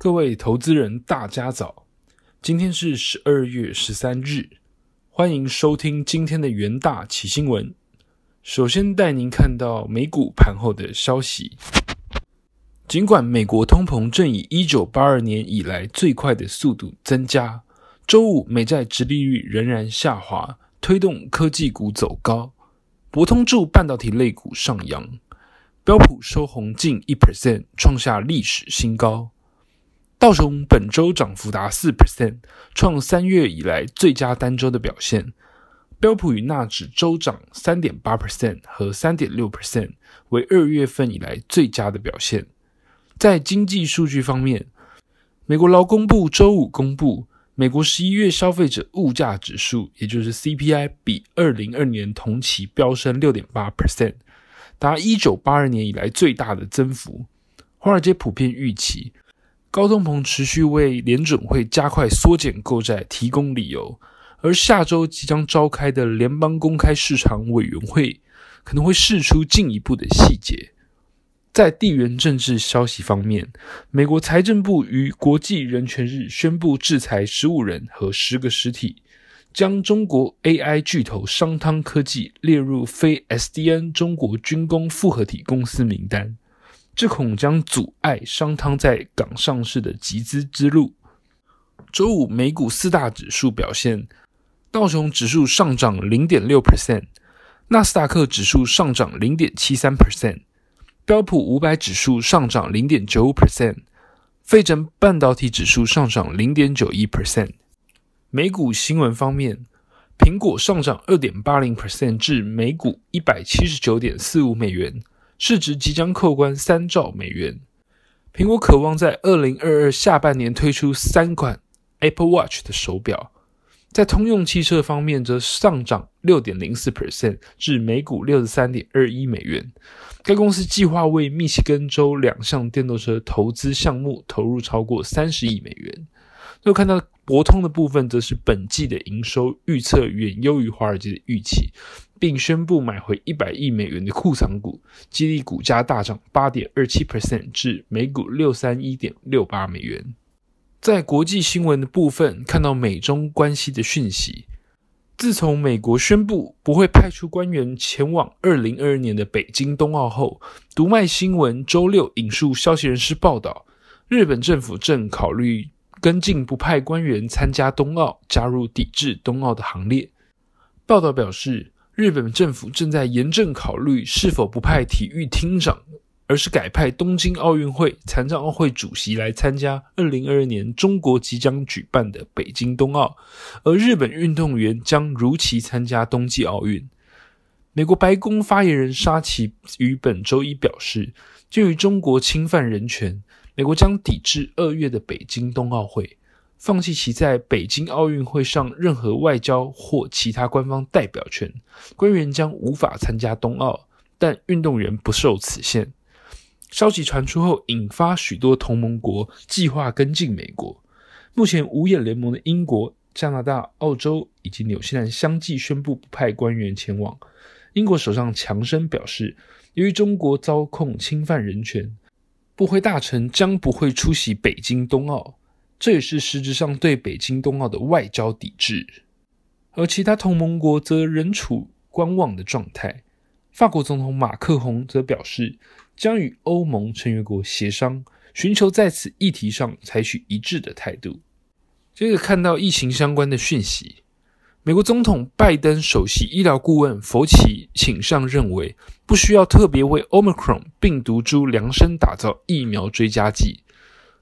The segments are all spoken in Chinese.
各位投资人，大家早！今天是十二月十三日，欢迎收听今天的元大起新闻。首先带您看到美股盘后的消息。尽管美国通膨正以一九八二年以来最快的速度增加，周五美债直利率仍然下滑，推动科技股走高，博通助半导体类股上扬，标普收红近一 percent，创下历史新高。道琼本周涨幅达四 percent，创三月以来最佳单周的表现。标普与纳指周涨三点八 percent 和三点六 percent，为二月份以来最佳的表现。在经济数据方面，美国劳工部周五公布，美国十一月消费者物价指数，也就是 CPI，比二零二年同期飙升六点八 percent，达一九八二年以来最大的增幅。华尔街普遍预期。高通膨持续为联准会加快缩减购债提供理由，而下周即将召开的联邦公开市场委员会可能会释出进一步的细节。在地缘政治消息方面，美国财政部于国际人权日宣布制裁十五人和十个实体，将中国 AI 巨头商汤科技列入非 SDN 中国军工复合体公司名单。这恐将阻碍商汤在港上市的集资之路。周五美股四大指数表现：道琼指数上涨零点六 percent，纳斯达克指数上涨零点七三 percent，标普五百指数上涨零点九五 percent，费城半导体指数上涨零点九一 percent。美股新闻方面，苹果上涨二点八零 percent 至每股一百七十九点四五美元。市值即将扣关三兆美元。苹果渴望在二零二二下半年推出三款 Apple Watch 的手表。在通用汽车方面，则上涨六点零四 percent 至每股六十三点二一美元。该公司计划为密西根州两项电动车投资项目投入超过三十亿美元。又看到博通的部分，则是本季的营收预测远优于华尔街的预期。并宣布买回一百亿美元的库藏股，激励股价大涨八点二七 percent 至每股六三一点六八美元。在国际新闻的部分，看到美中关系的讯息。自从美国宣布不会派出官员前往二零二二年的北京冬奥后，读卖新闻周六引述消息人士报道，日本政府正考虑跟进不派官员参加冬奥，加入抵制冬奥的行列。报道表示。日本政府正在严正考虑是否不派体育厅长，而是改派东京奥运会残障奥会主席来参加二零二二年中国即将举办的北京冬奥，而日本运动员将如期参加冬季奥运。美国白宫发言人沙奇于本周一表示，鉴于中国侵犯人权，美国将抵制二月的北京冬奥会。放弃其在北京奥运会上任何外交或其他官方代表权，官员将无法参加冬奥，但运动员不受此限。消息传出后，引发许多同盟国计划跟进美国。目前五眼联盟的英国、加拿大、澳洲以及纽西兰相继宣布不派官员前往。英国首相强生表示，由于中国遭控侵犯人权，部会大臣将不会出席北京冬奥。这也是实质上对北京冬奥的外交抵制，而其他同盟国则仍处观望的状态。法国总统马克宏则表示，将与欧盟成员国协商，寻求在此议题上采取一致的态度。接着看到疫情相关的讯息，美国总统拜登首席医疗顾问佛奇请上认为，不需要特别为 Omicron 病毒株量身打造疫苗追加剂。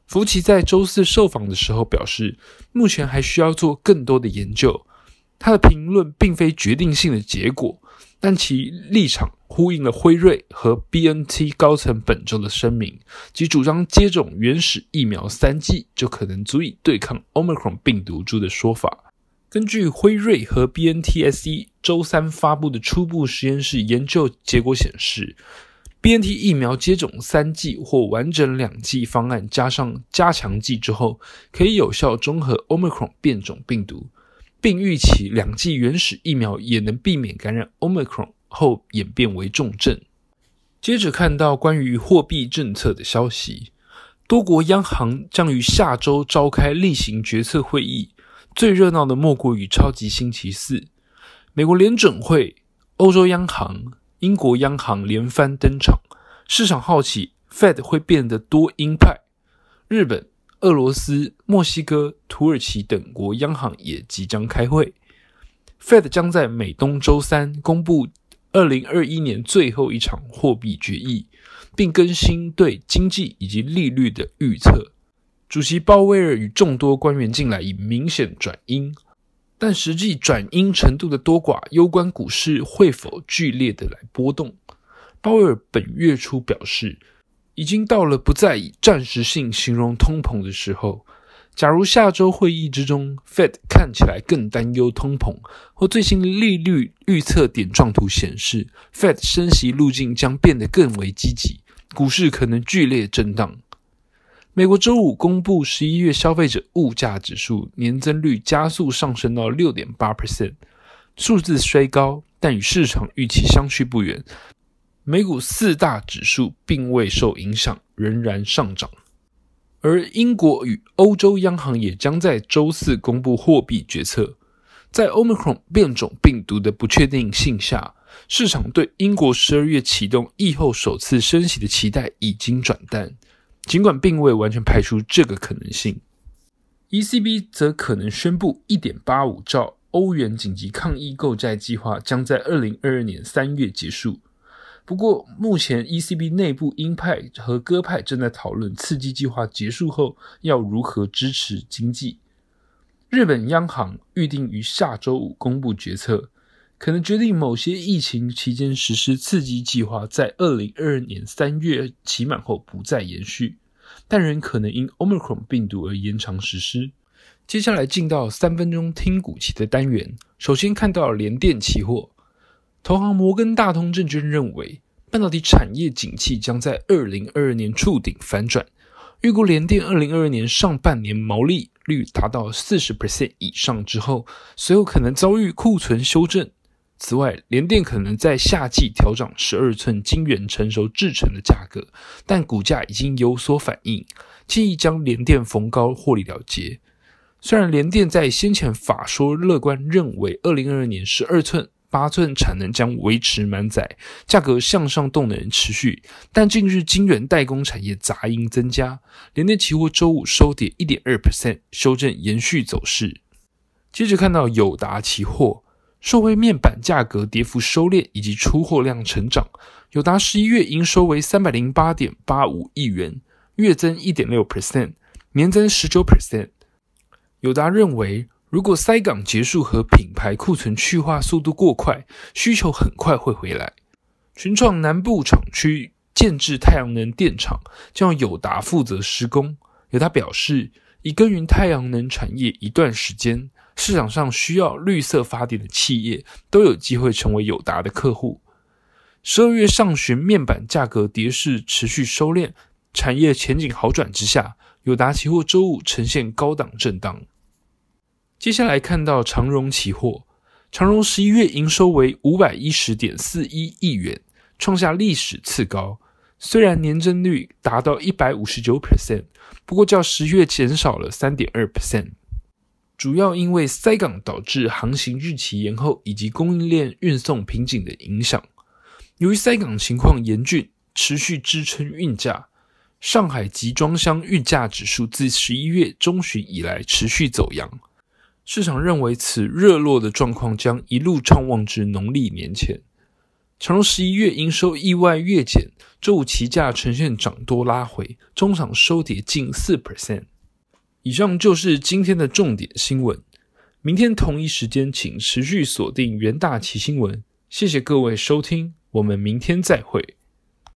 福奇在周四受访的时候表示，目前还需要做更多的研究。他的评论并非决定性的结果，但其立场呼应了辉瑞和 BNT 高层本周的声明，即主张接种原始疫苗三剂就可能足以对抗 Omicron 病毒株的说法。根据辉瑞和 BNTSE 周三发布的初步实验室研究结果显示。BNT 疫苗接种三剂或完整两剂方案，加上加强剂之后，可以有效中和 Omicron 变种病毒，并预期两剂原始疫苗也能避免感染 Omicron 后演变为重症。接着看到关于货币政策的消息，多国央行将于下周召开例行决策会议，最热闹的莫过于超级星期四，美国联准会、欧洲央行、英国央行连番登场，市场好奇 Fed 会变得多鹰派。日本、俄罗斯、墨西哥、土耳其等国央行也即将开会，Fed 将在美东周三公布二零二一年最后一场货币决议。并更新对经济以及利率的预测。主席鲍威尔与众多官员近来已明显转阴，但实际转阴程度的多寡，攸关股市会否剧烈的来波动。鲍威尔本月初表示，已经到了不再以暂时性形容通膨的时候。假如下周会议之中，Fed 看起来更担忧通膨，或最新利率预测点状图显示，Fed 升息路径将变得更为积极。股市可能剧烈震荡。美国周五公布十一月消费者物价指数年增率加速上升到六点八 percent，数字虽高，但与市场预期相去不远。美股四大指数并未受影响，仍然上涨。而英国与欧洲央行也将在周四公布货币决策。在 Omicron 变种病毒的不确定性下。市场对英国十二月启动疫后首次升息的期待已经转淡，尽管并未完全排除这个可能性。ECB 则可能宣布1.85兆欧元紧急抗疫购债计划将在2022年3月结束。不过，目前 ECB 内部鹰派和鸽派正在讨论刺激计划结束后要如何支持经济。日本央行预定于下周五公布决策。可能决定某些疫情期间实施刺激计划在二零二二年三月期满后不再延续，但仍可能因 Omicron 病毒而延长实施。接下来进到三分钟听股期的单元，首先看到联电期货，投行摩根大通证券认为半导体产业景气将在二零二二年触顶反转，预估联电二零二二年上半年毛利率达到四十 percent 以上之后，随后可能遭遇库存修正。此外，联电可能在夏季调整十二寸晶圆成熟制成的价格，但股价已经有所反应，建议将联电逢高获利了结。虽然联电在先前法说乐观，认为二零二二年十二寸、八寸产能将维持满载，价格向上动能持续，但近日晶圆代工产业杂音增加，联电期货周五收跌一点二 percent，修正延续走势。接着看到友达期货。受惠面板价格跌幅收敛以及出货量成长，友达十一月营收为三百零八点八五亿元，月增一点六 percent，年增十九 percent。友达认为，如果塞港结束和品牌库存去化速度过快，需求很快会回来。群创南部厂区建制太阳能电厂，将友达负责施工。友达表示，已耕耘太阳能产业一段时间。市场上需要绿色发电的企业都有机会成为友达的客户。十二月上旬面板价格跌势持续收敛，产业前景好转之下，友达期货周五呈现高档震荡。接下来看到长荣期货，长荣十一月营收为五百一十点四一亿元，创下历史次高。虽然年增率达到一百五十九 percent，不过较十月减少了三点二 percent。主要因为塞港导致航行日期延后，以及供应链运送瓶颈的影响。由于塞港情况严峻，持续支撑运价。上海集装箱运价指数自十一月中旬以来持续走阳，市场认为此热络的状况将一路畅旺至农历年前。长荣十一月营收意外月减，周五期价呈现涨多拉回，中场收跌近四 percent。以上就是今天的重点新闻。明天同一时间，请持续锁定元大旗新闻。谢谢各位收听，我们明天再会。